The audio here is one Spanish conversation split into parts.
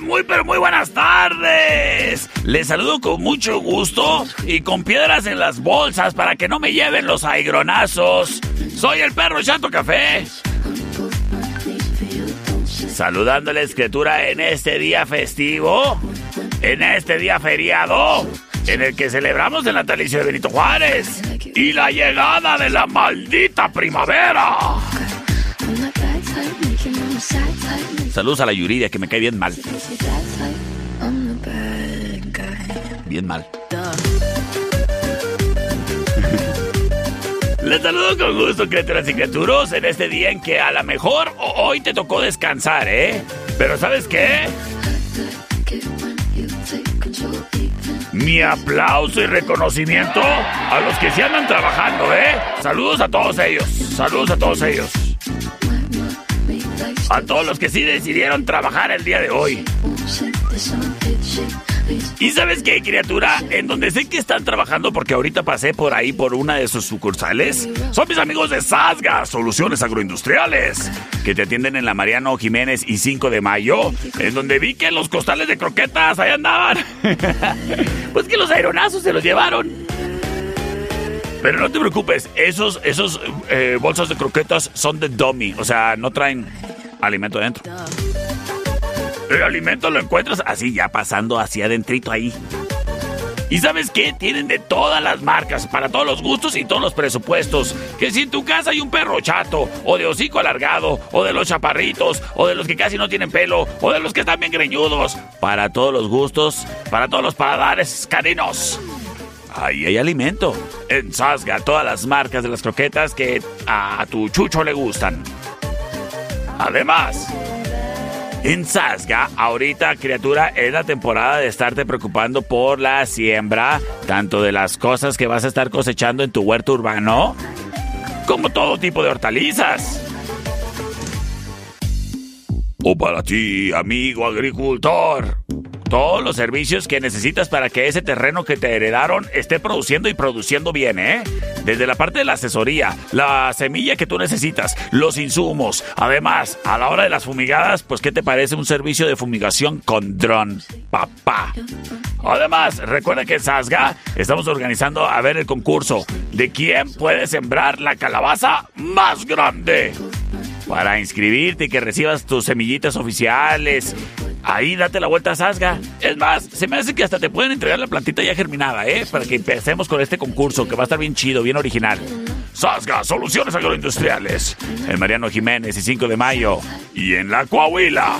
Muy pero muy buenas tardes. Les saludo con mucho gusto y con piedras en las bolsas para que no me lleven los aigronazos. Soy el perro Chato Café. Saludando a la escritura en este día festivo, en este día feriado, en el que celebramos el natalicio de Benito Juárez y la llegada de la maldita primavera. Saludos a la Yuridia, que me cae bien mal. Bien mal. Les saludo con gusto, criaturas y criaturos, en este día en que a lo mejor hoy te tocó descansar, ¿eh? Pero ¿sabes qué? Mi aplauso y reconocimiento a los que se andan trabajando, ¿eh? Saludos a todos ellos. Saludos a todos ellos. A todos los que sí decidieron trabajar el día de hoy. ¿Y sabes qué, criatura? En donde sé que están trabajando, porque ahorita pasé por ahí por una de sus sucursales, son mis amigos de Sasga, Soluciones Agroindustriales, que te atienden en la Mariano Jiménez y 5 de Mayo, en donde vi que los costales de croquetas ahí andaban. pues que los aeronazos se los llevaron. Pero no te preocupes, esos, esos eh, bolsas de croquetas son de dummy, o sea, no traen alimento dentro. El alimento lo encuentras así ya pasando hacia adentrito ahí. ¿Y sabes qué? Tienen de todas las marcas, para todos los gustos y todos los presupuestos. Que si en tu casa hay un perro chato, o de hocico alargado, o de los chaparritos, o de los que casi no tienen pelo, o de los que están bien greñudos. Para todos los gustos, para todos los paladares caninos. Ahí hay alimento. En Sasga, todas las marcas de las croquetas que a tu chucho le gustan. Además, en Sasga, ahorita, criatura, es la temporada de estarte preocupando por la siembra, tanto de las cosas que vas a estar cosechando en tu huerto urbano, como todo tipo de hortalizas. O para ti, amigo agricultor. Todos los servicios que necesitas para que ese terreno que te heredaron esté produciendo y produciendo bien, ¿eh? Desde la parte de la asesoría, la semilla que tú necesitas, los insumos. Además, a la hora de las fumigadas, pues ¿qué te parece un servicio de fumigación con dron? Papá. Además, recuerda que en Sasga estamos organizando a ver el concurso de quién puede sembrar la calabaza más grande. Para inscribirte y que recibas tus semillitas oficiales. Ahí date la vuelta a Sasga. Es más, se me hace que hasta te pueden entregar la plantita ya germinada, ¿eh? Para que empecemos con este concurso que va a estar bien chido, bien original. Sasga, Soluciones Agroindustriales. En Mariano Jiménez y 5 de Mayo. Y en La Coahuila.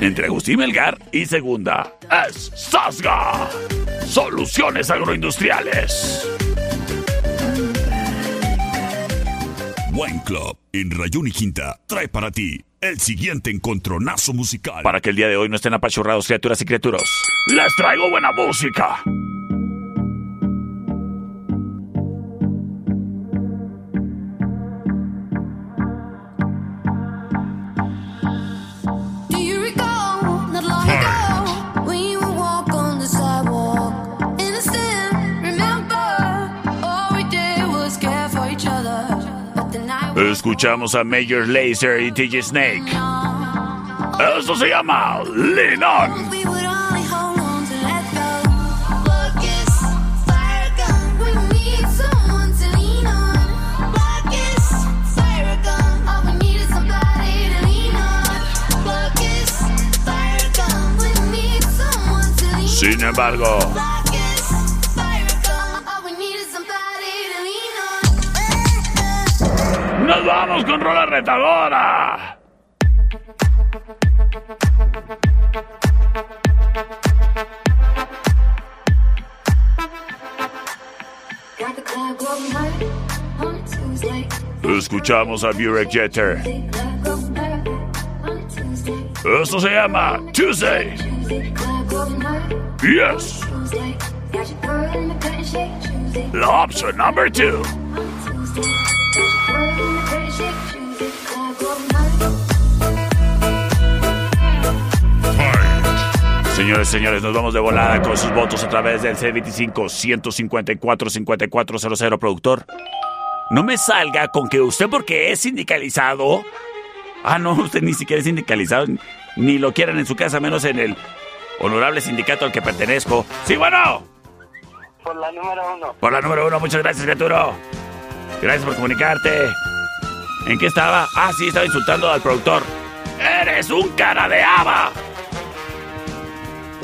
Entre Agustín Melgar y Segunda. Es Sasga. Soluciones Agroindustriales. Buen Club en Rayón y trae para ti el siguiente encontronazo musical. Para que el día de hoy no estén apachurrados, criaturas y criaturas. Les traigo buena música. Escuchamos a Major Lazer y TJ Snake. Esto se llama Lean On. We would nos vamos con rola retadora. Escuchamos a Burek Jeter. Esto se llama Tuesday. Yes, la option number two. Señores, señores, nos vamos de volada con sus votos a través del C25-154-5400, productor. No me salga con que usted porque es sindicalizado. Ah, no, usted ni siquiera es sindicalizado, ni lo quieren en su casa, menos en el honorable sindicato al que pertenezco. Sí, bueno. Por la número uno. Por la número uno, muchas gracias, Arturo. Gracias por comunicarte. ¿En qué estaba? Ah, sí, estaba insultando al productor. ¡Eres un cara de haba!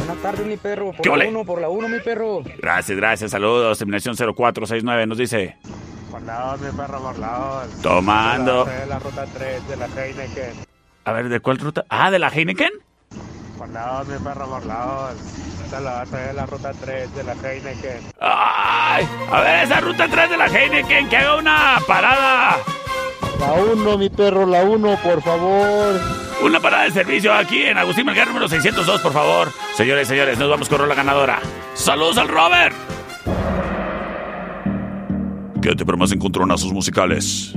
Buenas tardes, mi perro. Por ¿Qué la ole? 1, por la 1, mi perro. Gracias, gracias, saludos. Terminación 0469 nos dice. Por la dos, mi perro, por la dos. Tomando. De la ruta 3 de la Heineken. A ver, ¿de cuál ruta? Ah, ¿de la Heineken? Por la dos, mi perro, por la. De la, de la ruta 3 de la Heineken. ¡Ay! A ver, esa ruta 3 de la Heineken, que haga una parada. La 1, mi perro, la 1, por favor. Una parada de servicio aquí en Agustín Melgar número 602, por favor. Señores, señores, nos vamos con la ganadora. ¡Saludos al Robert! Quédate para más encontronazos musicales.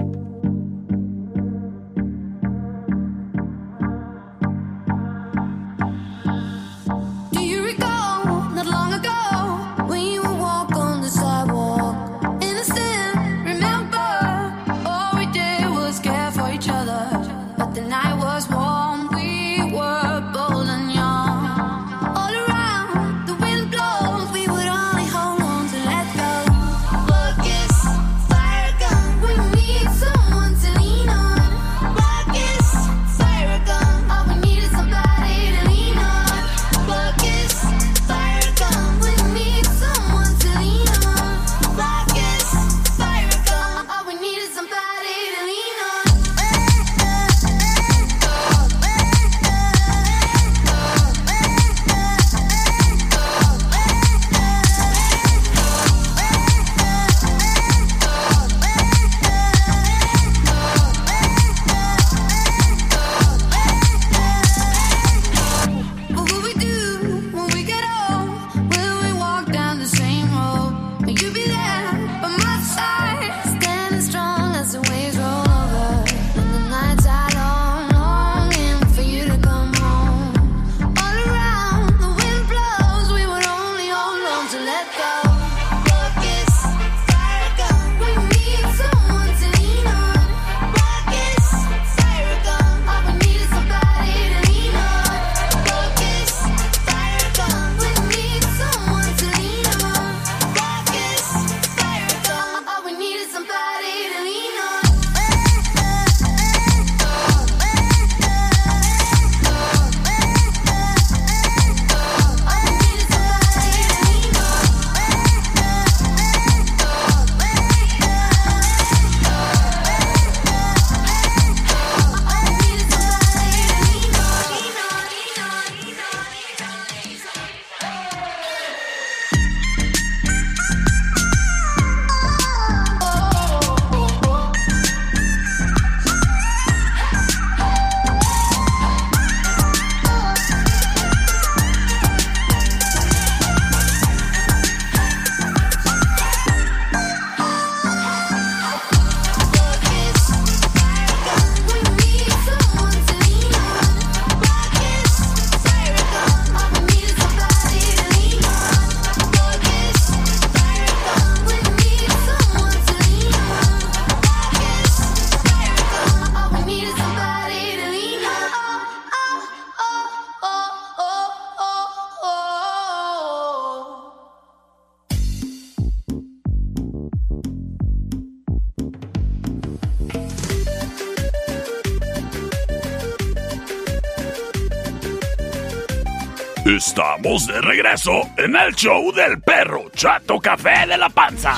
Estamos de regreso en el show del perro Chato Café de la Panza.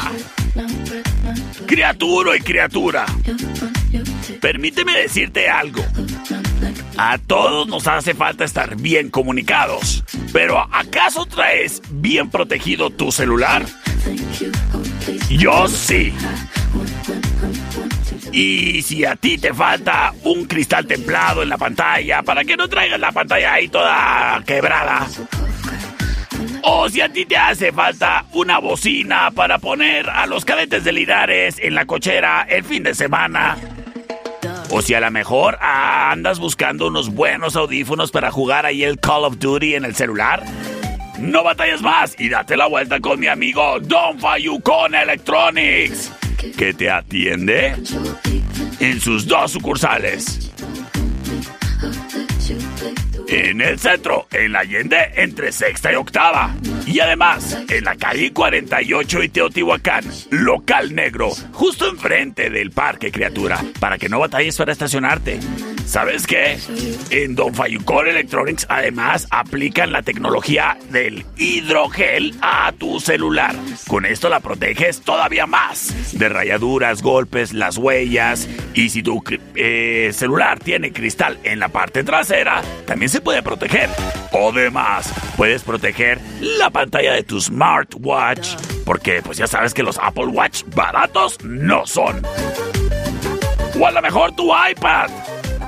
Criatura y criatura, permíteme decirte algo. A todos nos hace falta estar bien comunicados, pero ¿acaso traes bien protegido tu celular? Yo sí. Y si a ti te falta un cristal templado en la pantalla para que no traigas la pantalla ahí toda quebrada. O si a ti te hace falta una bocina para poner a los cadetes de Linares en la cochera el fin de semana. O si a lo mejor andas buscando unos buenos audífonos para jugar ahí el Call of Duty en el celular. No batalles más y date la vuelta con mi amigo Don Fayucon Electronics, que te atiende en sus dos sucursales. En el centro, en la Allende, entre sexta y octava. Y además, en la calle 48 y Teotihuacán, local negro, justo enfrente del parque criatura, para que no batalles para estacionarte. ¿Sabes qué? En Don Fayucor Electronics además aplican la tecnología del hidrogel a tu celular. Con esto la proteges todavía más de rayaduras, golpes, las huellas. Y si tu eh, celular tiene cristal en la parte trasera, también se puede proteger. Además, puedes proteger la pantalla de tu smartwatch. Porque pues ya sabes que los Apple Watch baratos no son. O a lo mejor tu iPad.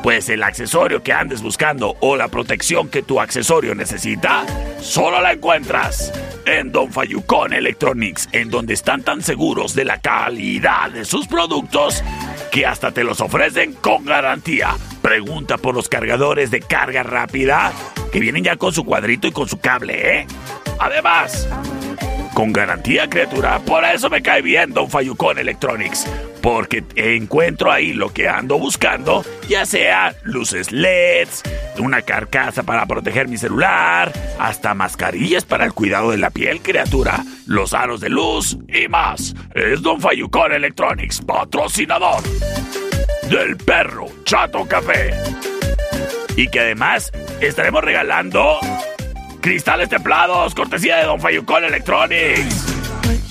Pues el accesorio que andes buscando o la protección que tu accesorio necesita, solo la encuentras en Don Fayucon Electronics, en donde están tan seguros de la calidad de sus productos que hasta te los ofrecen con garantía. Pregunta por los cargadores de carga rápida que vienen ya con su cuadrito y con su cable, ¿eh? Además, con garantía, criatura. Por eso me cae bien Don Fayucon Electronics. Porque encuentro ahí lo que ando buscando, ya sea luces LEDs, una carcasa para proteger mi celular, hasta mascarillas para el cuidado de la piel, criatura, los aros de luz y más. Es Don Fayucon Electronics, patrocinador del perro Chato Café. Y que además estaremos regalando cristales templados, cortesía de Don Fayucon Electronics.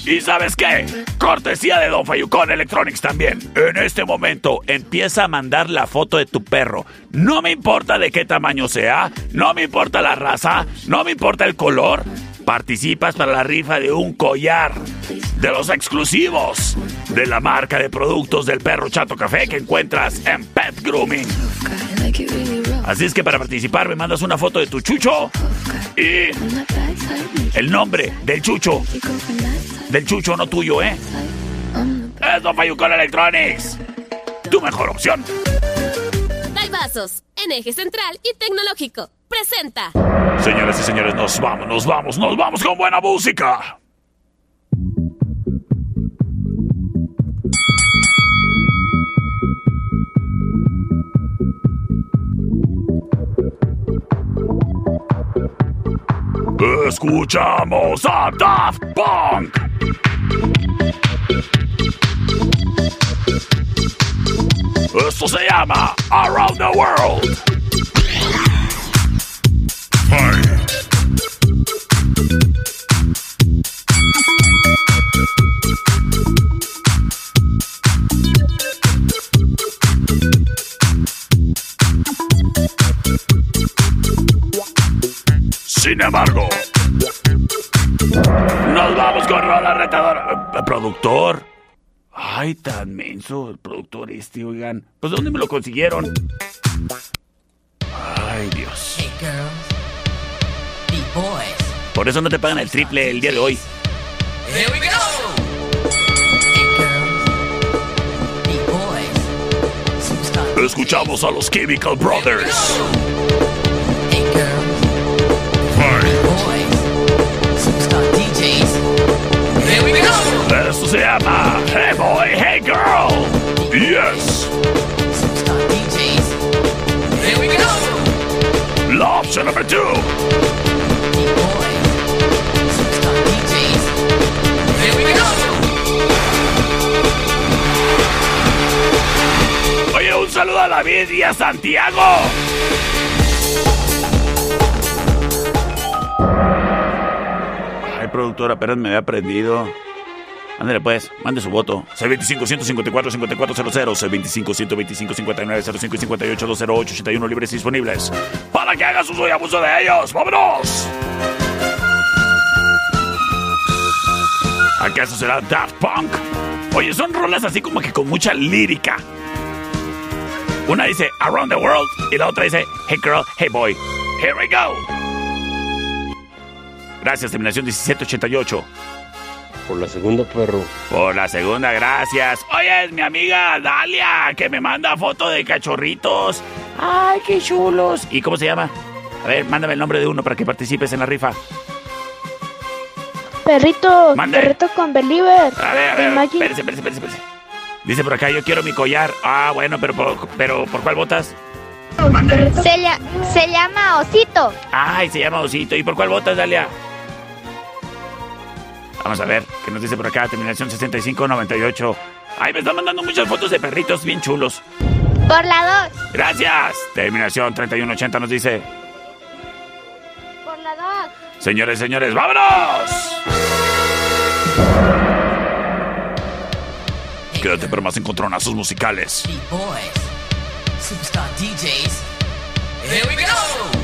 ¿Y sabes qué? Cortesía de Don Fayucon Electronics también. En este momento empieza a mandar la foto de tu perro. No me importa de qué tamaño sea, no me importa la raza, no me importa el color. Participas para la rifa de un collar de los exclusivos de la marca de productos del perro Chato Café que encuentras en Pet Grooming. Así es que para participar me mandas una foto de tu chucho y el nombre del chucho. Del chucho, no tuyo, ¿eh? Es Don Fayucon Electronics. Tu mejor opción. Vasos, en eje central y tecnológico. Presenta. Señoras y señores, nos vamos, nos vamos, nos vamos con buena música. Escuchamos a Daft Punk. Esto se llama Around the World. Sin embargo, nos vamos con Rola Retador. Eh, productor. Ay, tan menso el productor este, oigan. Pues ¿dónde me lo consiguieron? Ay, Dios. Hey. Por eso no te pagan el triple el día de hoy. Here we go. escuchamos a los Chemical Brothers. Esto se llama Hey Boy, Hey Girl. Yes. La opción número 2. Saludo a David y a Santiago. productor, apenas me había aprendido. Ándale pues, mande su voto. C25-154-5400, C25-125-5905 y 58-208-81 libres y disponibles. Para que hagas uso y abuso de ellos. ¡Vámonos! ¿Acaso será Daft Punk? Oye, son rolas así como que con mucha lírica. Una dice Around the World y la otra dice Hey Girl, Hey Boy. Here we go. Gracias, terminación 1788. Por la segunda, perro. Por la segunda, gracias. Oye, es mi amiga Dalia, que me manda foto de cachorritos. Ay, qué chulos. ¿Y cómo se llama? A ver, mándame el nombre de uno para que participes en la rifa. Perrito, Mande. perrito con Believer. A ver, a ver, espérese, espérese, espérese. Dice por acá, yo quiero mi collar. Ah, bueno, pero por, pero ¿por cuál votas? Se, lla- se llama Osito. Ay, se llama Osito. ¿Y por cuál votas, Dalia? Vamos a ver, ¿qué nos dice por acá? Terminación 6598. Ay, me están mandando muchas fotos de perritos bien chulos. Por la 2. Gracias. Terminación 3180 nos dice, Por la 2. señores, señores, ¡vámonos! Quédate para más encontronazos musicales. Here we go!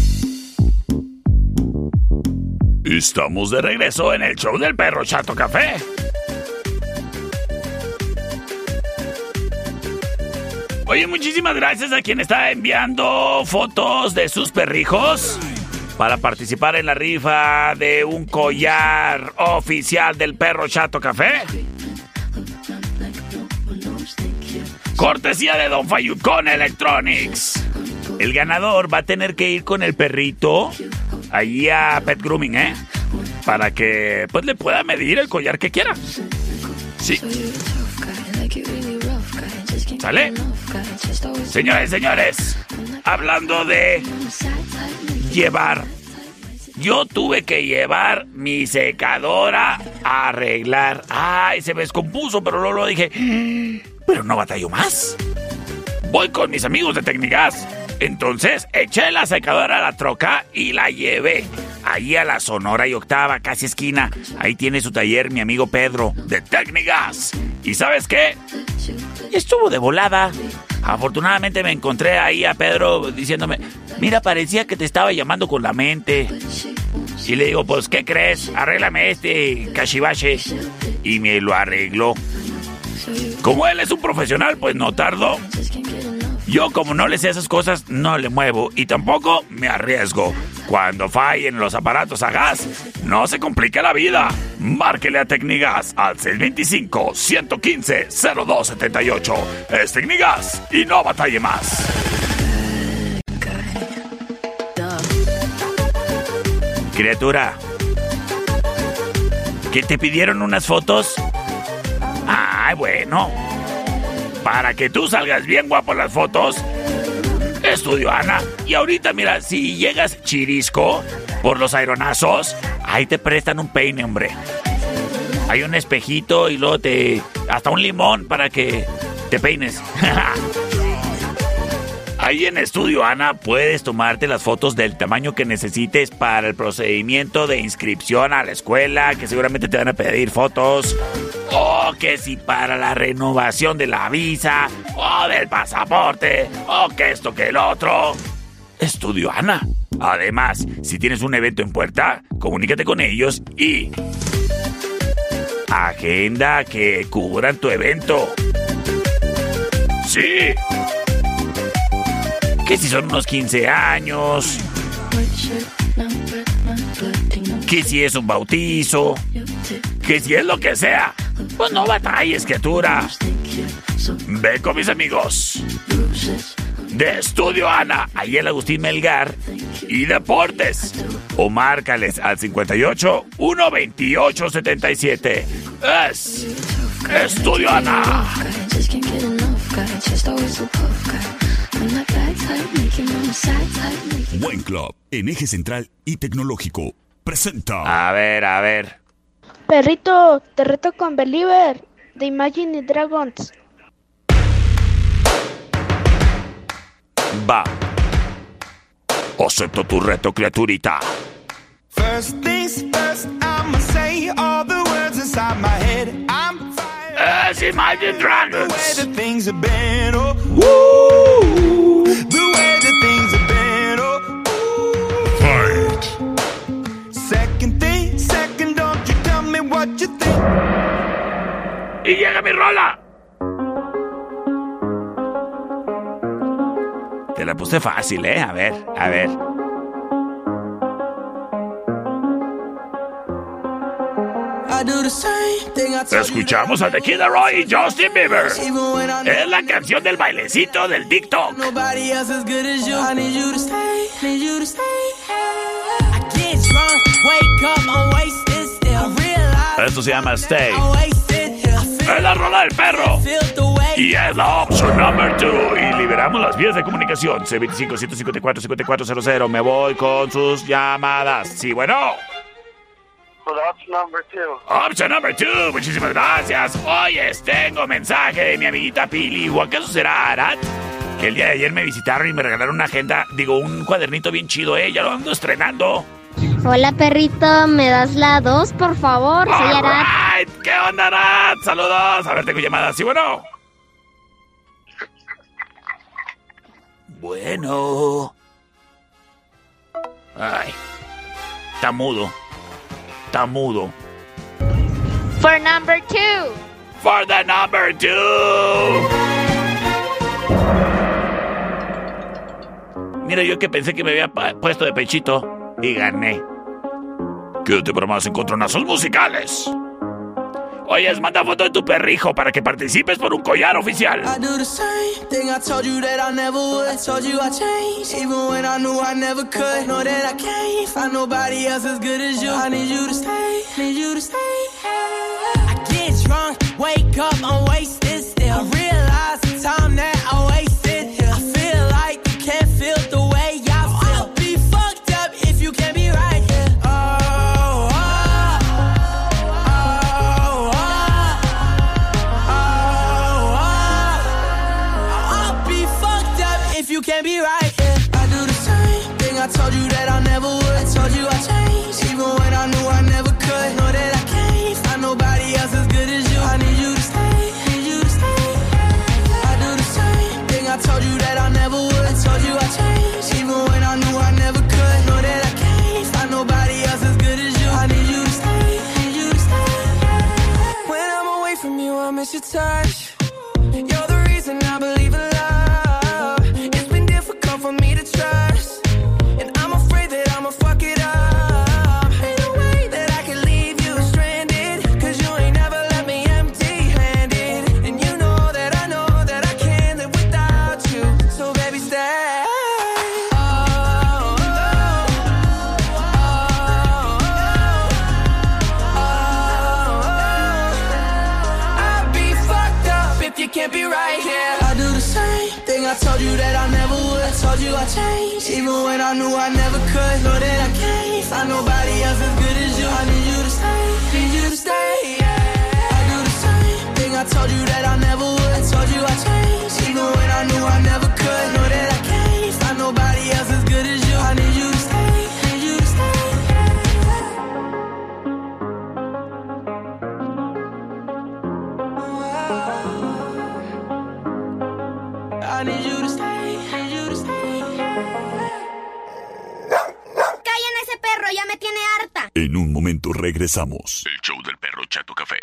Estamos de regreso en el show del perro Chato Café. Oye, muchísimas gracias a quien está enviando fotos de sus perrijos para participar en la rifa de un collar oficial del perro Chato Café. Cortesía de Don Fayucón Electronics. El ganador va a tener que ir con el perrito allí a Pet Grooming, ¿eh? Para que pues le pueda medir el collar que quiera. Sí. ¿Sale? Señores, señores, hablando de llevar. Yo tuve que llevar mi secadora a arreglar. Ay, se me descompuso, pero luego lo dije. Pero no batallo más. Voy con mis amigos de Tecnigas. Entonces eché la secadora a la troca y la llevé. Ahí a la Sonora y Octava, casi esquina. Ahí tiene su taller mi amigo Pedro, de Técnicas. ¿Y sabes qué? Estuvo de volada. Afortunadamente me encontré ahí a Pedro diciéndome, mira, parecía que te estaba llamando con la mente. Y le digo, pues, ¿qué crees? Arréglame este cachivache. Y me lo arregló. Como él es un profesional, pues no tardó. Yo como no le sé esas cosas, no le muevo y tampoco me arriesgo. Cuando fallen los aparatos a gas, no se complique la vida. Márquele a Tecnigas al 625-115-0278. Es Tecnigas y no batalle más. Criatura, ¿que te pidieron unas fotos? Ay, bueno. Para que tú salgas bien guapo en las fotos, estudio Ana. Y ahorita, mira, si llegas chirisco por los aeronazos, ahí te prestan un peine, hombre. Hay un espejito y luego te. hasta un limón para que te peines. Ahí en Estudio Ana puedes tomarte las fotos del tamaño que necesites para el procedimiento de inscripción a la escuela, que seguramente te van a pedir fotos. O que si para la renovación de la visa, o del pasaporte, o que esto que el otro. Estudio Ana. Además, si tienes un evento en puerta, comunícate con ellos y... Agenda que cubran tu evento. Sí. Que si son unos 15 años. Que si es un bautizo. Que si es lo que sea. Pues no batalles, criatura. Ve con mis amigos. De Estudio Ana, ahí el Agustín Melgar. Y Deportes. O márcales al 58 128 77. Es Estudio Ana. Buen Club, en eje central y tecnológico, presenta. A ver, a ver. Perrito, te reto con Believer de Imagine Dragons. Va. Acepto tu reto, criaturita. First things first, I'ma say all the words inside my head. I'm Es Imagine the way Dragons. that things have been. Oh, woo, Y llega mi rola. Te la puse fácil, ¿eh? A ver, a ver. Escuchamos a The Kid Laroi y Justin Bieber. Es la canción del bailecito del TikTok. Esto se llama Stay. Es la rola del perro. Y es la opción number 2. Y liberamos las vías de comunicación. C25-154-5400. Me voy con sus llamadas. Sí, bueno. With option number two. Option number two, muchísimas gracias. Oyes, tengo mensaje de mi amiguita Pili. ¿O acaso será Arat? Que el día de ayer me visitaron y me regalaron una agenda, digo, un cuadernito bien chido, ¿eh? Ya lo ando estrenando. Hola perrito, ¿me das la 2 por favor? Soy Arad. Alright, ¿Qué onda, Arat? Saludos. A ver, tengo llamada. ¿Sí, bueno? Bueno. Ay. Está mudo. Está mudo. For number 2. For the number two. Mira, yo que pensé que me había puesto de pechito y gané. Quédate para más encontronazos musicales. Oyes, manda foto de tu perrijo para que participes por un collar oficial. The same thing. I you that I touch. Regresamos. El show del perro Chato Café.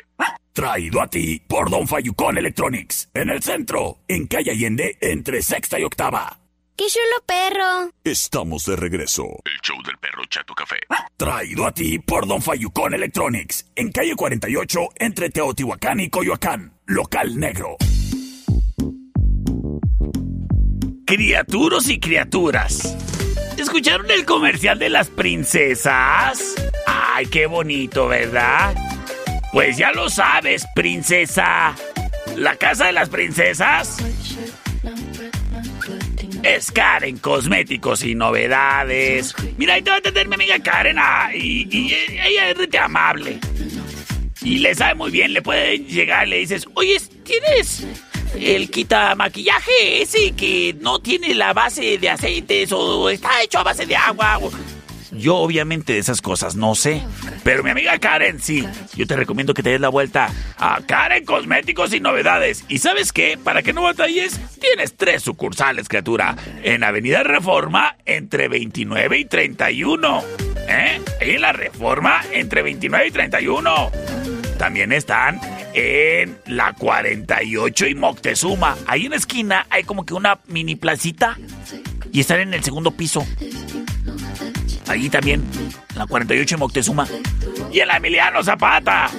Traído a ti por Don Fayucón Electronics. En el centro, en calle Allende, entre sexta y octava. ¡Qué chulo perro! Estamos de regreso. El show del perro Chato Café. Traído a ti por Don Fayucón Electronics. En calle 48, entre Teotihuacán y Coyoacán. Local negro. Criaturos y criaturas. ¿Escucharon el comercial de las princesas? Ay, qué bonito, ¿verdad? Pues ya lo sabes, princesa. La casa de las princesas es Karen Cosméticos y Novedades. Mira, ahí te va a atender mi amiga Karen. ah, y, ella es de amable. Y le sabe muy bien, le puede llegar y le dices, oye, ¿tienes el quita maquillaje ese que no tiene la base de aceites o está hecho a base de agua? Yo obviamente de esas cosas no sé. Pero mi amiga Karen sí. Yo te recomiendo que te des la vuelta a Karen Cosméticos y Novedades. ¿Y sabes qué? Para que no batalles, tienes tres sucursales, criatura. En Avenida Reforma, entre 29 y 31. ¿Eh? Ahí en la Reforma, entre 29 y 31. También están en la 48 y Moctezuma. Ahí en la esquina hay como que una mini placita. Y están en el segundo piso. Allí también, en la 48 y Moctezuma. Y en la Emiliano Zapata.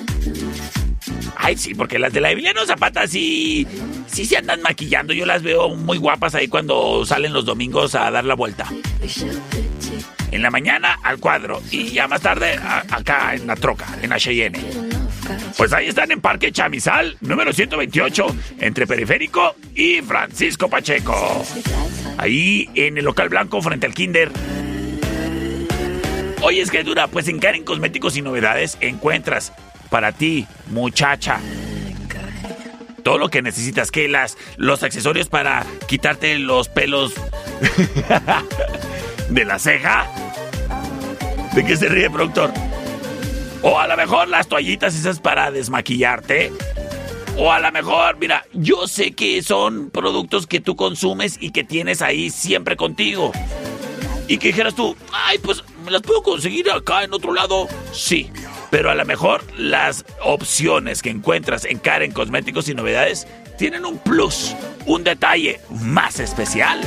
Ay, sí, porque las de la Emiliano Zapata sí, sí se andan maquillando. Yo las veo muy guapas ahí cuando salen los domingos a dar la vuelta. En la mañana al cuadro y ya más tarde acá en la troca, en la Cheyenne. Pues ahí están en Parque Chamizal, número 128, entre Periférico y Francisco Pacheco. Ahí en el local blanco frente al Kinder. Oye, es que dura, pues en Karen Cosméticos y Novedades encuentras para ti, muchacha, todo lo que necesitas, que las los accesorios para quitarte los pelos de la ceja. ¿De qué se ríe, productor? O a lo mejor las toallitas esas para desmaquillarte. O a lo mejor, mira, yo sé que son productos que tú consumes y que tienes ahí siempre contigo. Y que dijeras tú, ay, pues me las puedo conseguir acá en otro lado. Sí, pero a lo mejor las opciones que encuentras en Karen Cosméticos y Novedades tienen un plus, un detalle más especial.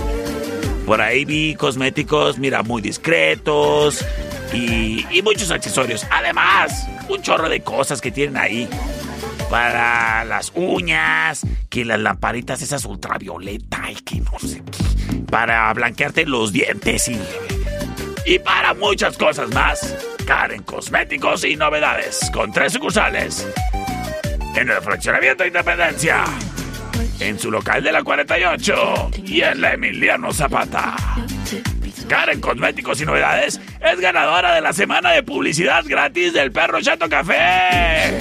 Por ahí vi cosméticos, mira, muy discretos y, y muchos accesorios. Además, un chorro de cosas que tienen ahí. Para las uñas, que las lamparitas esas ultravioleta y que no sé qué. Para blanquearte los dientes y, y para muchas cosas más. Karen Cosméticos y Novedades, con tres sucursales. En el Fraccionamiento Independencia, en su local de la 48 y en la Emiliano Zapata. Karen Cosméticos y Novedades es ganadora de la semana de publicidad gratis del Perro Chato Café.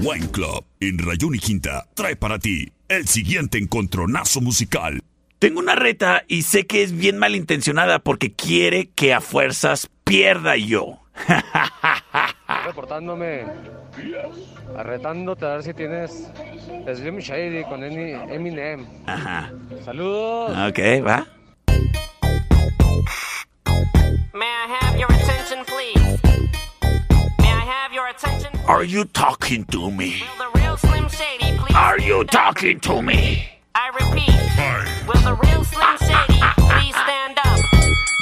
Wine Club en Rayón y Quinta trae para ti el siguiente encontronazo musical. Tengo una reta y sé que es bien malintencionada porque quiere que a fuerzas pierda yo. Reportándome, arretándote a ver si tienes Slim Shady con Emi- Eminem. Ajá. Saludos. Ok, va. Attention, please? May I have your attention? Are you talking to me? The real Slim Shady, please. Are you talking to me? I repeat. Will the real Slim Shady please stand up?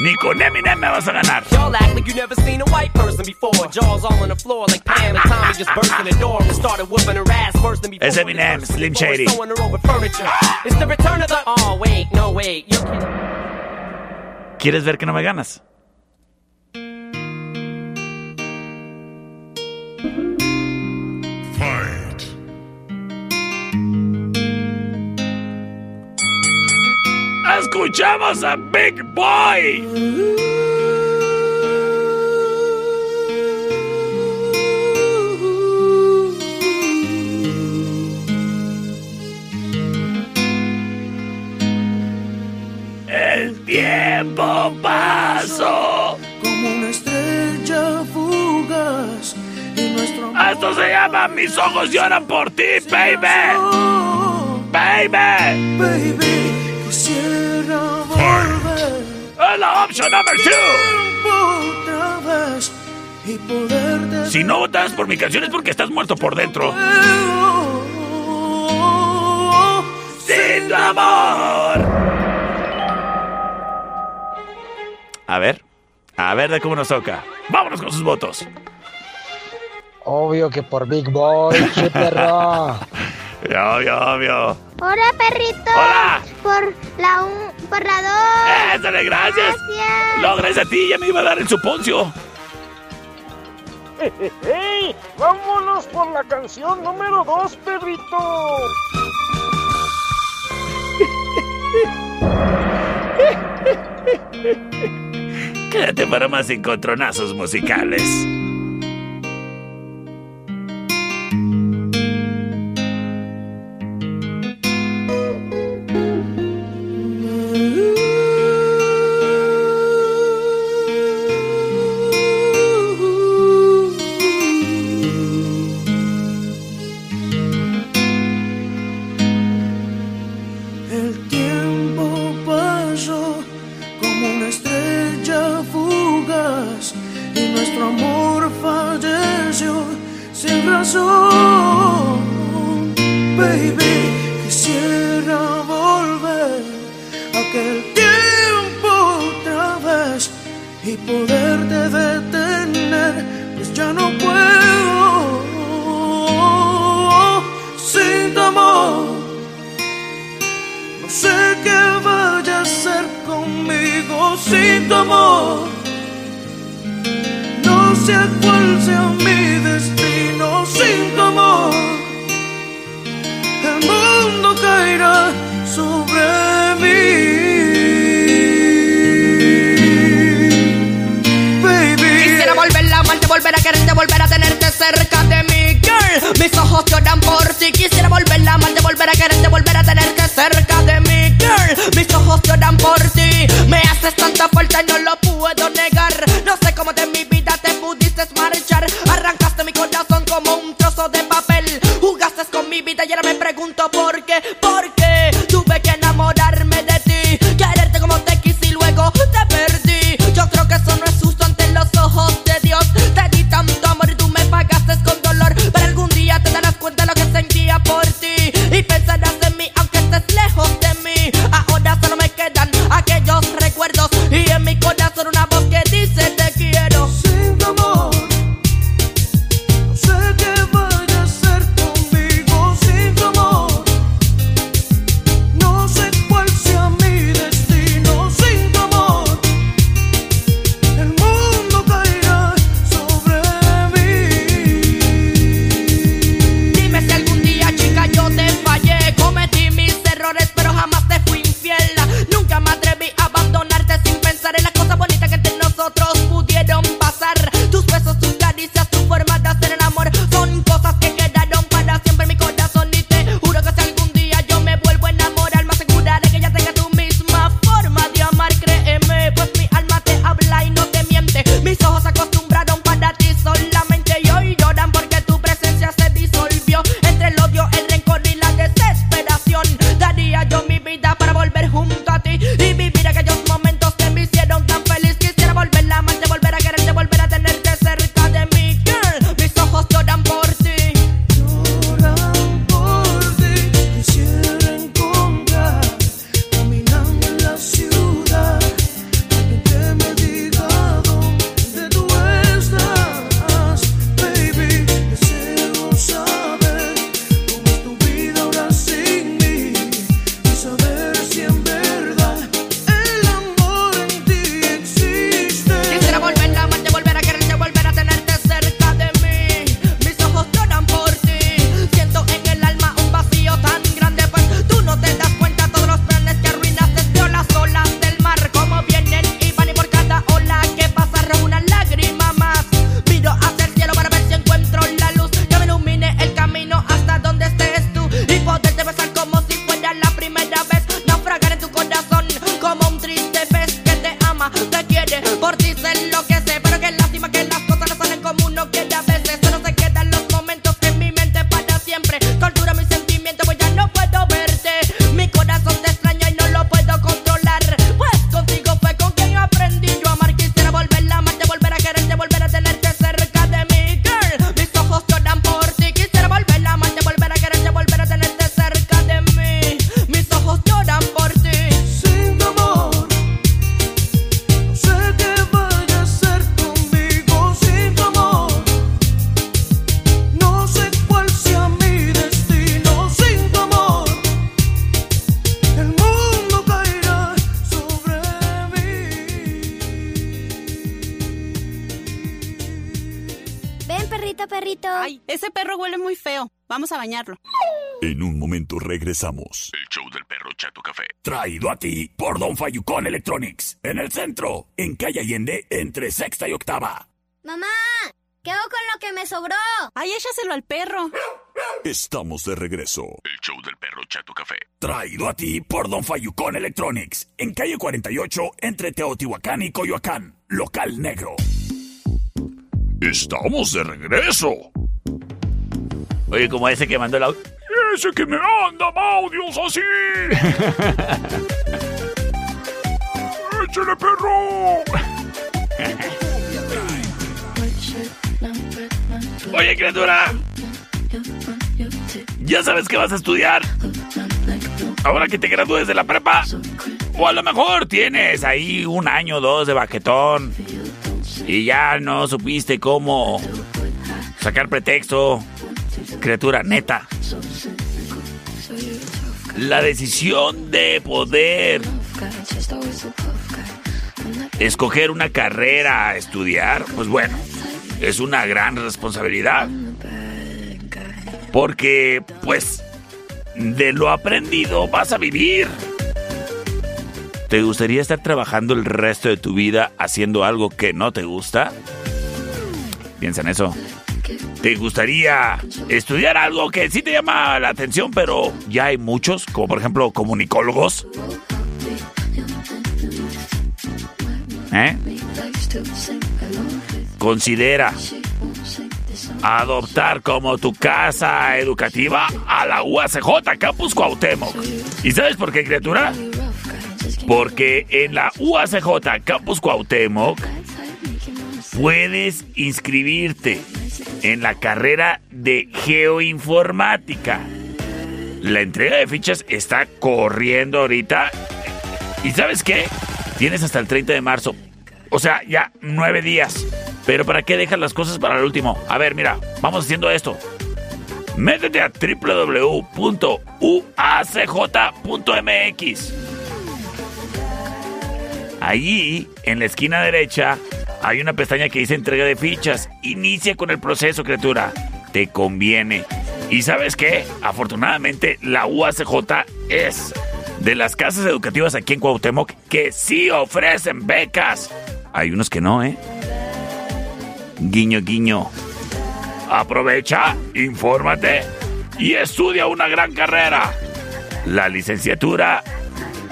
Ni con Eminem me vas a ganar. Y'all act like you never seen a white person before. Jaws all on the floor like Pam and Tommy just burst in the door and started whooping her ass first than before. Es Eminem, Slim Shady. Throwing her over furniture. It's the return of the. Oh wait, no wait. You're kidding. ¿Quieres ver que no me ganas? Escuchamos a Big Boy. El tiempo pasó. como una estrella fugaz y nuestro Esto se llama Mis ojos lloran por ti, baby. Baby. baby quisiera volver Es la opción y poderte Si no votas por mi canción es porque estás muerto por dentro. Sin tu amor. A ver, a ver de cómo nos toca. Vámonos con sus votos. Obvio que por Big Boy, che perro. Obvio, obvio. Hola, perrito. Hola. Por la un, por la dos. Échale, gracias. Gracias. No, gracias a ti, ya me iba a dar el suponcio. ¡Ey! ¡Vámonos por la canción número 2, perrito! Quédate para más encontronazos musicales. El show del perro Chato Café. Traído a ti por Don Fayucón Electronics. En el centro, en calle Allende, entre sexta y octava. ¡Mamá! ¿Qué hago con lo que me sobró? ¡Ay, échaselo al perro! Estamos de regreso. El show del perro Chato Café. Traído a ti por Don Fayucón Electronics. En calle 48, entre Teotihuacán y Coyoacán. Local negro. Estamos de regreso. Oye, como ese que mandó el audio parece que me anda, audios así. ¡Échale, perro! Oye, criatura. Ya sabes que vas a estudiar. Ahora que te gradúes de la prepa. O a lo mejor tienes ahí un año o dos de baquetón. Y ya no supiste cómo sacar pretexto. Criatura, neta la decisión de poder escoger una carrera, a estudiar, pues bueno, es una gran responsabilidad. Porque, pues, de lo aprendido vas a vivir. ¿Te gustaría estar trabajando el resto de tu vida haciendo algo que no te gusta? Piensa en eso. ¿Te gustaría estudiar algo que sí te llama la atención, pero ya hay muchos, como por ejemplo comunicólogos? ¿Eh? Considera adoptar como tu casa educativa a la UACJ Campus Cuauhtémoc. ¿Y sabes por qué, criatura? Porque en la UACJ Campus Cuauhtémoc puedes inscribirte en la carrera de geoinformática. La entrega de fichas está corriendo ahorita. ¿Y sabes qué? Tienes hasta el 30 de marzo. O sea, ya nueve días. Pero ¿para qué dejas las cosas para el último? A ver, mira, vamos haciendo esto. Métete a www.uacj.mx. Allí, en la esquina derecha, hay una pestaña que dice entrega de fichas. Inicia con el proceso, criatura. Te conviene. ¿Y sabes qué? Afortunadamente, la UACJ es de las casas educativas aquí en Cuauhtémoc que sí ofrecen becas. Hay unos que no, ¿eh? Guiño, guiño. Aprovecha, infórmate y estudia una gran carrera. La licenciatura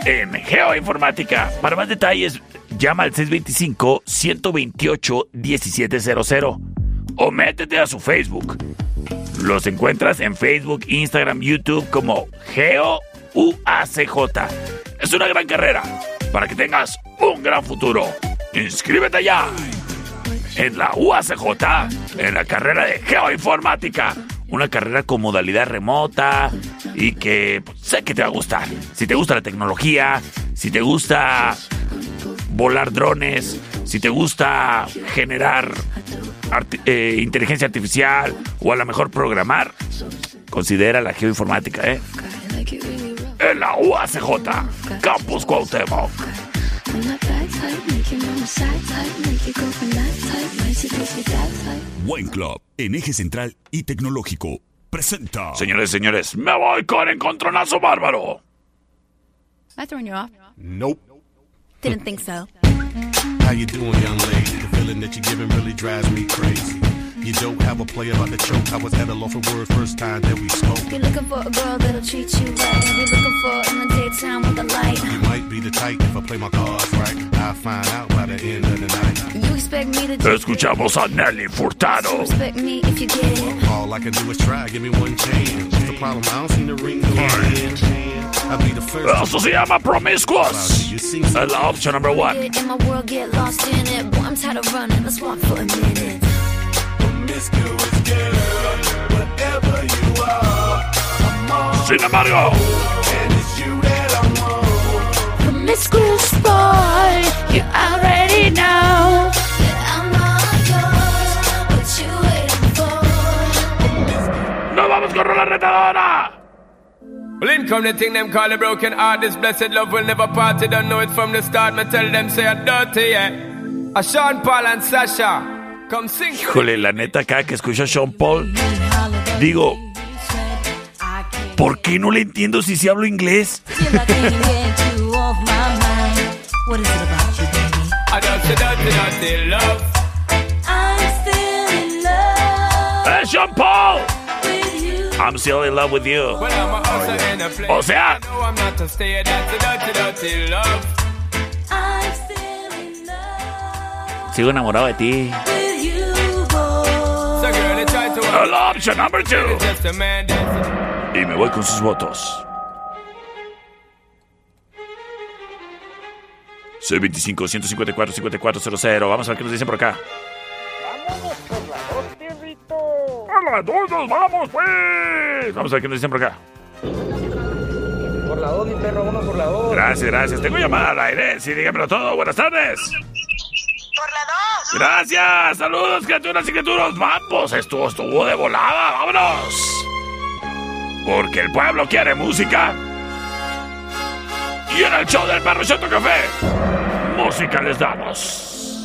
en geoinformática. Para más detalles, llama al 625-128-1700 o métete a su Facebook. Los encuentras en Facebook, Instagram, YouTube como Geo UACJ. Es una gran carrera para que tengas un gran futuro. Inscríbete ya en la UACJ, en la carrera de geoinformática. Una carrera con modalidad remota y que pues, sé que te va a gustar. Si te gusta la tecnología, si te gusta volar drones, si te gusta generar arti- eh, inteligencia artificial o a lo mejor programar, considera la geoinformática, ¿eh? En la UACJ, Campus Cuauhtémoc. Wine Club, en eje central y tecnológico, presenta. Señores, señores, me voy con Encontronazo Bárbaro. I throwing you off? Nope. Didn't think so. How you doing, young lady? The feeling that you're giving really drives me crazy. You don't have a play about the choke. I was at a loss for words first time that we spoke. You're looking for a girl that'll treat you right. You're looking for in the daytime with the light. You might be the type if I play my cards right. I'll find out by the end of the night. You expect me to Escuchamos a Nelly Furtado. respect me if you get it. All I can do is try. Give me one chance. What's the problem? I don't seem to ring the I'll be the first. Eso se llama Promiscuous. Es la opción number one. Get in my world, get lost in it. Boy, I'm tired of running. Let's walk for a minute. Promiscuous girl, whatever you are, I'm on. Sin embargo, And it's you that I want. Promiscuous boy, you already know that I'm not yours. What you waiting for? nos vamos con la retadora. Well, in come the thing them call a broken heart. This blessed love will never part. You don't know it from the start. Me tell them say I'm dirty, yeah. A Sean Paul and Sasha. Come sing. Híjole, la neta, cada que escucho a Sean Paul, digo, ¿por qué no le entiendo si se hablo inglés? I dirty, dirty love. I'm still in love with you. A place. O sea, No, I'm not a stay. Dirty, dirty, dirty love. I'm still in love sigo enamorado de ti. El option number two. Y me voy con sus votos. C25-154-5400. Vamos a ver qué nos dicen por acá. ¡A las dos nos vamos, pues! Vamos a ver qué nos dicen por acá. Por la 2, mi perro, vámonos por la 2. Gracias, gracias. Tengo llamada al aire. Sí, dígamelo todo. Buenas tardes. Por la 2. Gracias. Saludos, criaturas y criaturas. Vamos, estuvo, estuvo de volada. Vámonos. Porque el pueblo quiere música. Y en el show del Perro Chato Café, música les damos.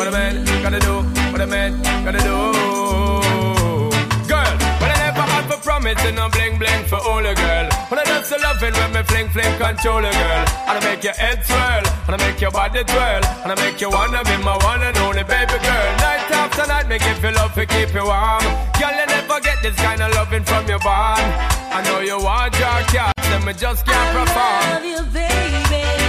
What a man gotta do, what a man gotta do. Girl, when I never had for promise, no bling bling for all a girl. When I just loving when me fling fling control a girl. And I make your head swirl, and I make your body twirl, and I make you wanna be my one and only baby girl. Night after night, me give you love to keep you warm. Girl, you never get this kind of loving from your bond. I know you want your cat, and me just can't perform. I Love you, baby.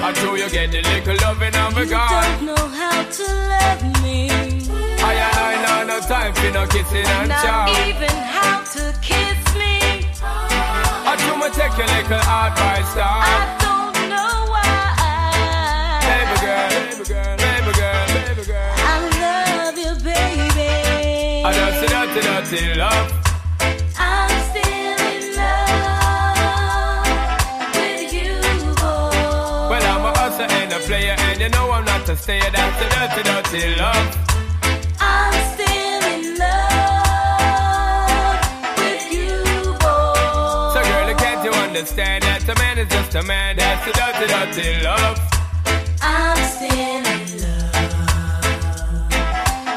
I know you get the little loving of a You God. don't know how to love me. I and I know no time for no kissing and Not chow. even how to kiss me. I do me take your little advice down. I don't know why. Baby girl, baby girl, baby girl, baby girl. I love you, baby. I don't see dirty, dirty love. You know I'm not a. That's the dirty, dirty love. I'm still in love with you, boy. So, girl, can't you understand that a man is just a man? That's the dirty, dirty love. I'm still in love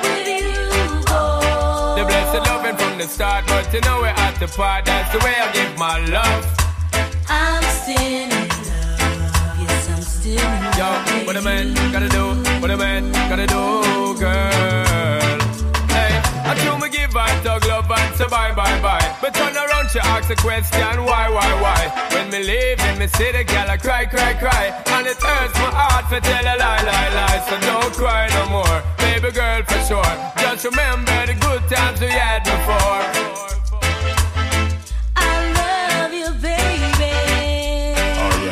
with you, boy. The blessed loving from the start, but you know we're at the part. That's the way I give my love. I'm still in Yo, what a man gotta do, what a man gotta do, girl. Hey, I do me give her tug love and say bye, bye, bye. But turn around, she ask a question, why, why, why? When me leave, in me see the girl, I cry, cry, cry. And it hurts my heart to tell a lie, lie, lie. So don't cry no more, baby girl, for sure. Just remember the good times we had before.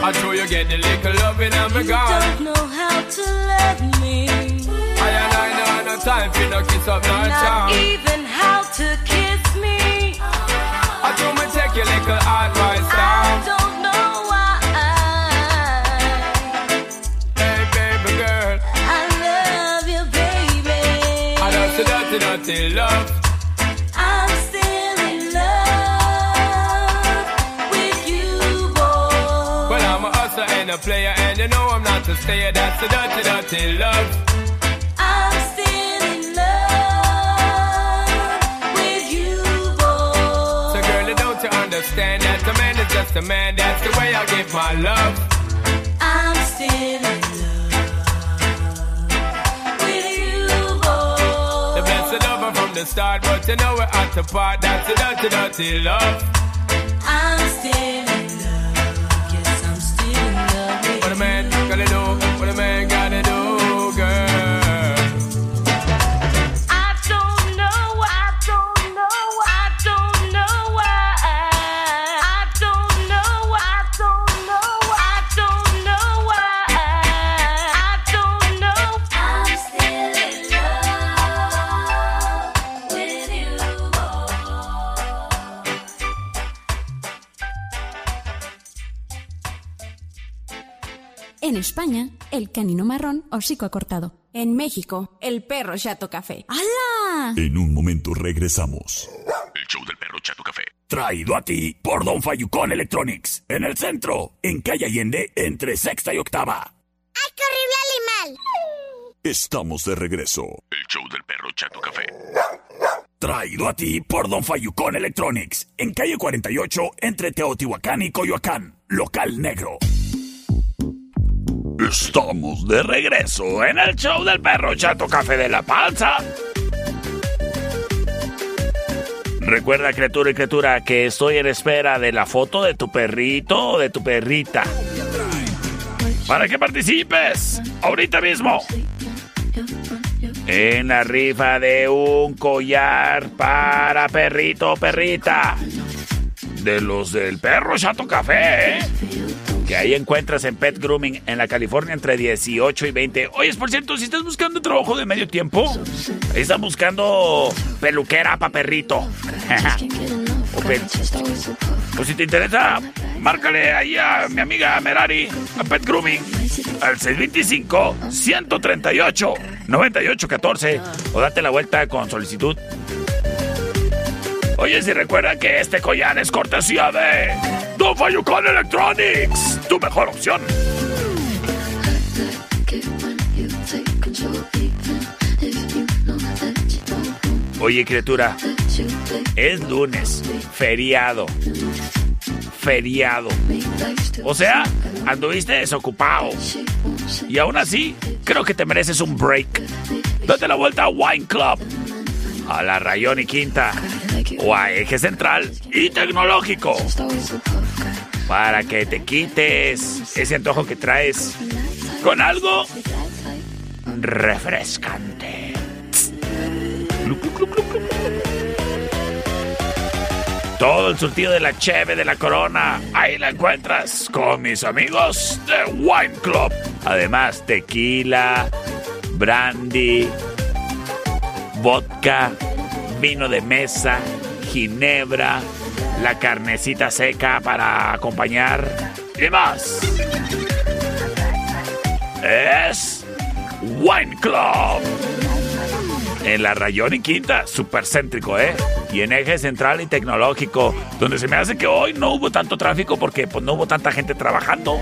I know you get the little loving and me You don't know how to love me. I and I know no time for no kiss up, no Not charm. even how to kiss me. I do me take your little advice I down. I don't know why. Hey, baby girl. I love you, baby. I don't see dirty, dirty love. A player, and you know I'm not a stayer. That's the dirty, dirty love. I'm still in love with you, boy. So, girl, don't you understand that a man is just a man? That's the way I give my love. I'm still in love with you, boy. The blessed lover from the start, but you know we're at the part. That's the dirty, dirty love. with a man el canino marrón hocico acortado. En México, el perro chato café. ¡Hala! En un momento regresamos. El show del perro Chato Café. Traído a ti por Don Fayucón Electronics. En el centro, en calle Allende, entre sexta y octava. ¡Ay, qué horrible animal! Estamos de regreso. El show del perro Chato Café. Traído a ti por Don Fayucón Electronics. En calle 48, entre Teotihuacán y Coyoacán. Local negro. Estamos de regreso en el show del perro Chato Café de la Panza. Recuerda, criatura y criatura, que estoy en espera de la foto de tu perrito o de tu perrita. Para que participes ahorita mismo. en la rifa de un collar para perrito o perrita. De los del perro Chato Café, ¿eh? Que ahí encuentras en Pet Grooming en la California entre 18 y 20. Oye, por cierto, si estás buscando trabajo de medio tiempo, ahí están buscando peluquera para perrito. Pues si te interesa, márcale ahí a mi amiga Merari, a Pet Grooming, al 625-138-9814 o date la vuelta con solicitud. Oye, si recuerda que este collar es cortesía de Don Fayucon Electronics, tu mejor opción. Oye, criatura, es lunes, feriado. Feriado. O sea, anduviste desocupado. Y aún así, creo que te mereces un break. Date la vuelta a Wine Club, a la Rayón y Quinta, o a Eje Central y Tecnológico. Para que te quites ese antojo que traes con algo refrescante. Todo el surtido de la cheve de la corona, ahí la encuentras con mis amigos de Wine Club. Además, tequila, brandy, vodka, vino de mesa, ginebra, la carnecita seca para acompañar y más. Es Wine Club. En la Rayón y Quinta, súper céntrico, ¿eh? Y en eje central y tecnológico, donde se me hace que hoy no hubo tanto tráfico porque pues, no hubo tanta gente trabajando.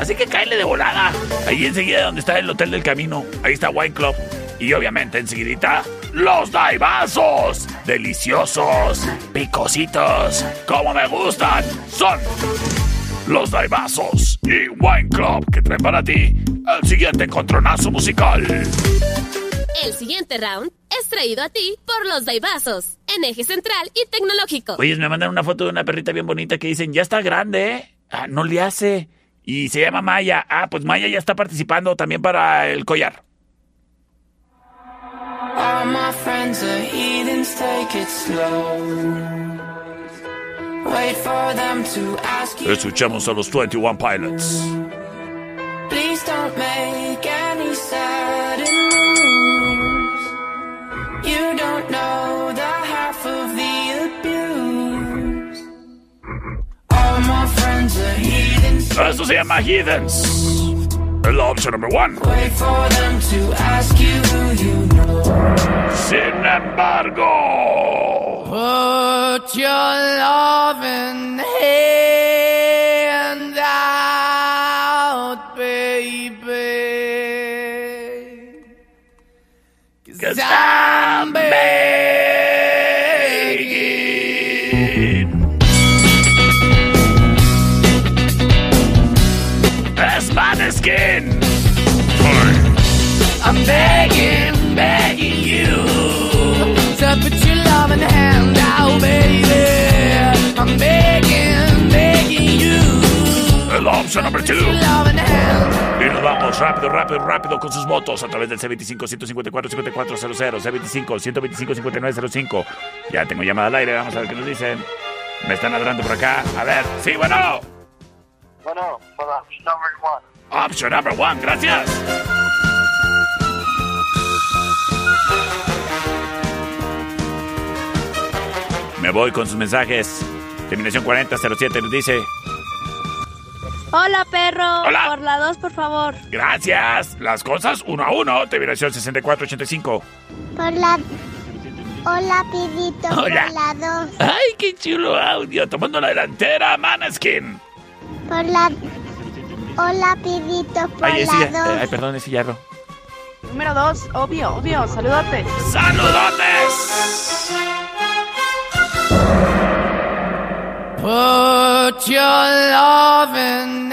Así que cáele de volada. Ahí enseguida donde está el Hotel del Camino, ahí está Wine Club. Y obviamente enseguidita, los daibazos. Deliciosos, picositos, como me gustan. Son los daibazos y Wine Club que traen para ti el siguiente encontronazo musical. El siguiente round es traído a ti por los Daibazos, en eje central y tecnológico. Oye, me mandan una foto de una perrita bien bonita que dicen, ya está grande, ¿eh? Ah, no le hace. Y se llama Maya. Ah, pues Maya ya está participando también para el collar. All my friends are heathens, take it slow. Wait for them to ask you. Escuchamos a los 21 Pilots. Please don't make You don't know the half of the abuse. All my friends are heathens. Esto se llama Heathens. El option number one. Wait for them to ask you who you know. Sin embargo. Put your El option number two. Loving hand. Y nos vamos rápido, rápido, rápido con sus votos a través del C25-154-5400, C25-125-5905. Ya tengo llamada al aire, vamos a ver qué nos dicen. Me están ladrando por acá. A ver, sí, bueno. Bueno, para number one. Option number one, gracias. Me voy con sus mensajes. Terminación 4007 nos dice. Hola, perro. Hola. Por la 2, por favor. Gracias. Las cosas uno a uno. Terminación 6485. Por la... Hola, pidito. Hola. Por la 2. ¡Ay, qué chulo audio! Tomando la delantera, Manaskin. Por la... Hola, pidito. Por Ay, ese la ya- 2. ay, perdón, ese yarro. Número dos, obvio, obvio, saludote. ¡Saludotes! Put your love in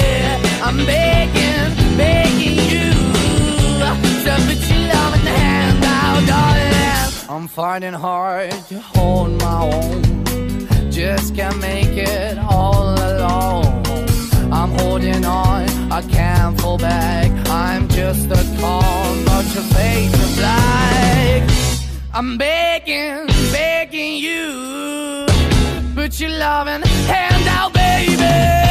I'm begging, begging you to put your love in hand now, darling. I'm finding hard to hold my own. Just can't make it all alone. I'm holding on, I can't fall back. I'm just a call, but your face is black. I'm begging, begging you. Put your loving hand out, baby.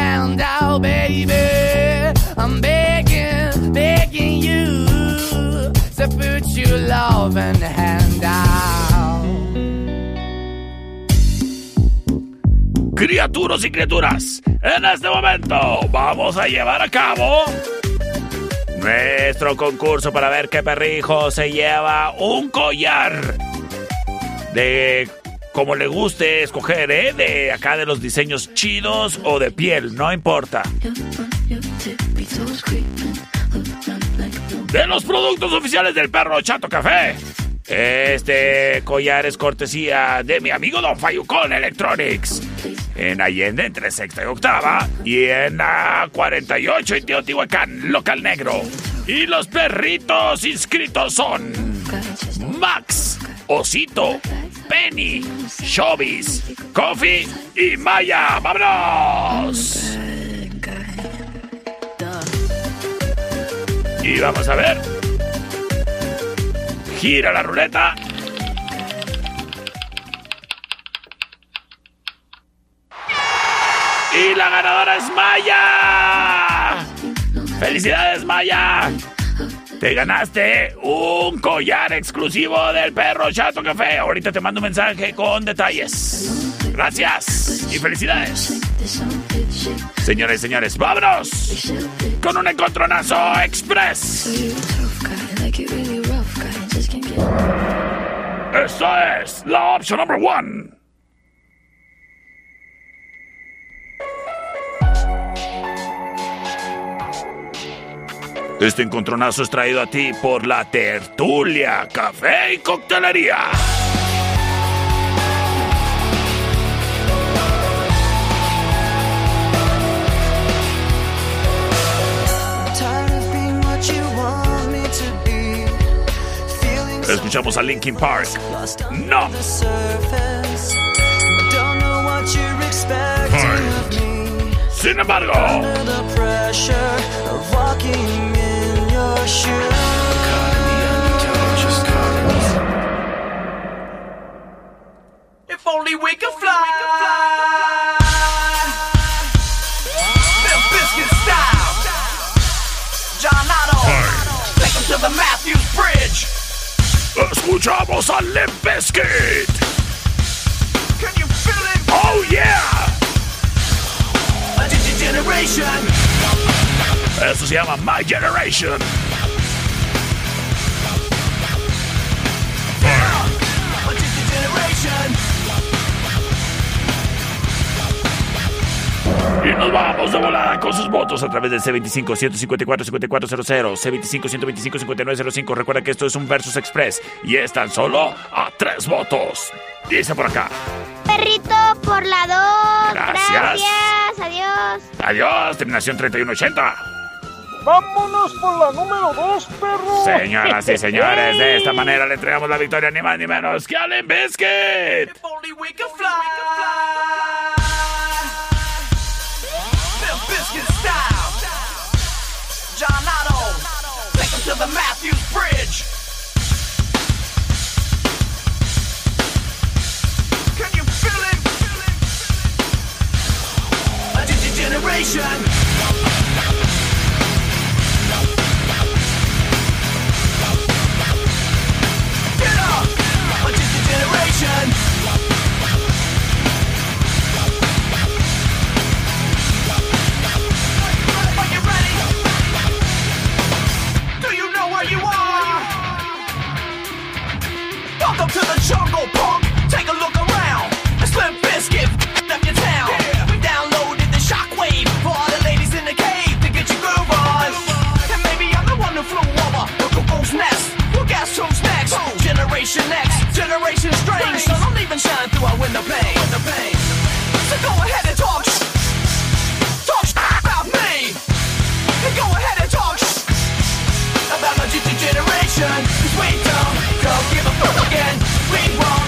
Hand out. Criaturas y criaturas, en este momento vamos a llevar a cabo nuestro concurso para ver qué perrijo se lleva un collar de como le guste escoger, ¿eh? De acá de los diseños chidos o de piel, no importa. De los productos oficiales del perro Chato Café. Este collar es cortesía de mi amigo Don Fayucón Electronics. En Allende, entre sexta y octava. Y en la 48 en Teotihuacán, local negro. Y los perritos inscritos son Max, Osito, Penny, Showbiz, Coffee y Maya. ¡Vámonos! Y vamos a ver. Gira la ruleta. Y la ganadora es Maya. ¡Felicidades, Maya! Te ganaste un collar exclusivo del perro Chato Café. Ahorita te mando un mensaje con detalles. Gracias y felicidades. Señores y señores, vámonos con un encontronazo express. Esta es la opción number one. Este encontronazo es traído a ti por la tertulia, café y coctelería. Escuchamos a Linkin Park. No. Sin embargo. A Limp Bizkit. Can you feel it? Oh yeah. A generation. Eso se llama My Generation. Y nos vamos de volada con sus votos a través del C25-154-5400, C25-125-5905. Recuerda que esto es un Versus Express y es tan solo a tres votos. Dice por acá. Perrito por la 2. Gracias. Gracias. Adiós. Adiós, terminación 3180. Vámonos por la número 2, perro. Señoras y señores, de esta manera le entregamos la victoria ni más ni menos que a Limp John Otto. Take to the Matthews Bridge. Can you feel it? A digi generation. Jungle, punk. Take a look around. Bizkit up your town. We downloaded the shockwave for all the ladies in the cave to get groove on. And maybe I'm the one nest. Well, guess who's next? Generation X, Generation Strange. Shine through our window pane. So go ahead and talk. Talk about me. And go ahead and talk about my. Cause we don't, don't give a fuck again. We won't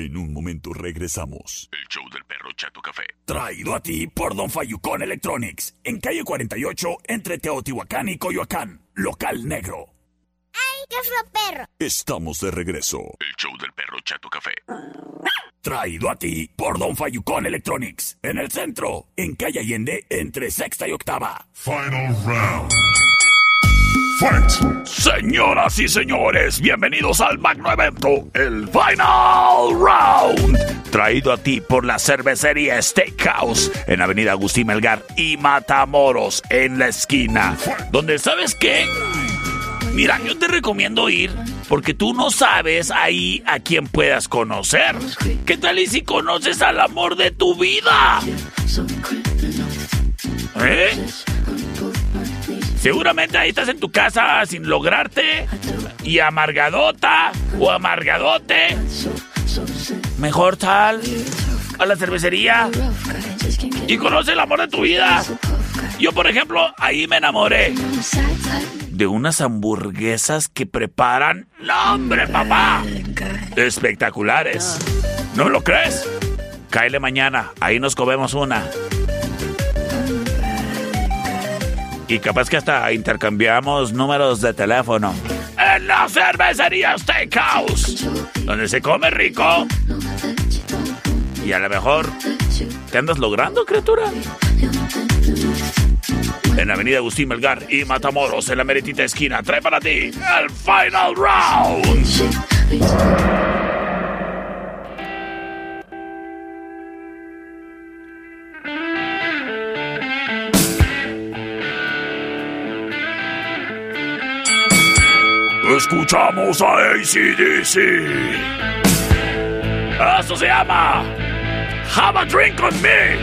En un momento regresamos. El show del perro Chato Café. Traído a ti por Don Fayucón Electronics. En calle 48, entre Teotihuacán y Coyoacán. Local negro. ¡Ay, qué fue perro! Estamos de regreso. El show del perro Chato Café. Traído a ti por Don Fayucón Electronics. En el centro, en calle Allende, entre sexta y octava. Final round. Señoras y señores, bienvenidos al magno evento, el Final Round. Traído a ti por la cervecería Steakhouse en Avenida Agustín Melgar y Matamoros en la esquina. Donde, ¿sabes qué? Mira, yo te recomiendo ir porque tú no sabes ahí a quién puedas conocer. ¿Qué tal y si conoces al amor de tu vida? ¿Eh? Seguramente ahí estás en tu casa sin lograrte y amargadota o amargadote. Mejor tal a la cervecería y conoce el amor de tu vida. Yo, por ejemplo, ahí me enamoré de unas hamburguesas que preparan. ¡No, hombre, papá! Espectaculares. ¿No lo crees? Cáele mañana, ahí nos comemos una. Y capaz que hasta intercambiamos números de teléfono. En la cervecería Steakhouse, donde se come rico. Y a lo mejor, ¿te andas logrando, criatura? En la avenida Agustín Melgar y Matamoros, en la meritita esquina, trae para ti el Final Round. Escuchamos a ACDC. Esto se llama Have a Drink on Me.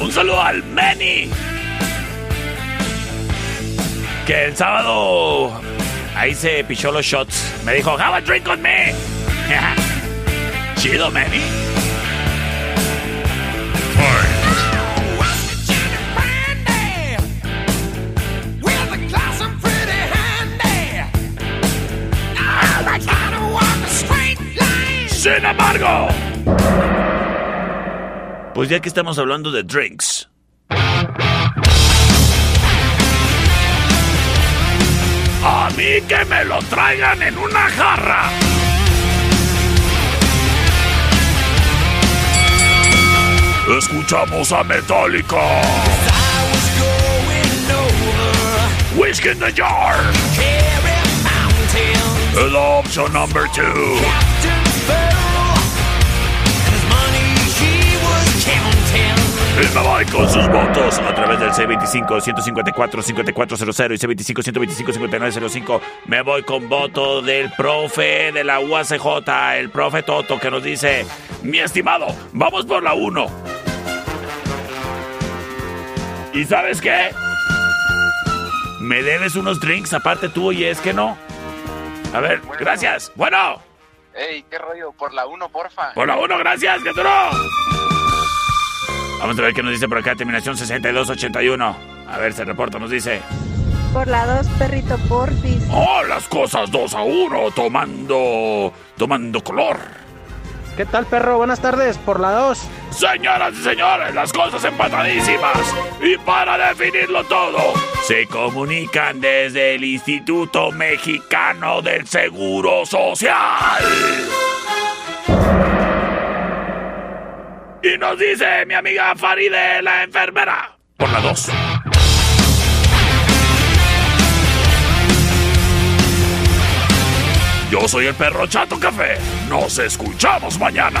Un saludo al Manny. Que el sábado ahí se pichó los shots. Me dijo, have a drink on me. Chido, Manny. Sin embargo, pues ya que estamos hablando de drinks, a mí que me lo traigan en una jarra. Escuchamos a Metallica. Whiskey in the jar. El option number two. Y me voy con sus votos a través del C25-154-5400 y C25-125-5905. Me voy con voto del profe de la UACJ, el profe Toto, que nos dice: Mi estimado, vamos por la 1. ¿Y sabes qué? Me debes unos drinks aparte tú y es que no. A ver, gracias. Bueno, Ey, qué rollo, por la 1, porfa. por la 1, gracias, que duró. Vamos a ver qué nos dice por acá, terminación 6281. A ver, se reporta, nos dice. Por la 2, perrito porfis. Oh, las cosas 2 a 1, tomando. tomando color. ¿Qué tal, perro? Buenas tardes, por la 2. Señoras y señores, las cosas empatadísimas. Y para definirlo todo, se comunican desde el Instituto Mexicano del Seguro Social. Y nos dice mi amiga Faride, la enfermera, por la 2. Yo soy el perro Chato Café. Nos escuchamos mañana.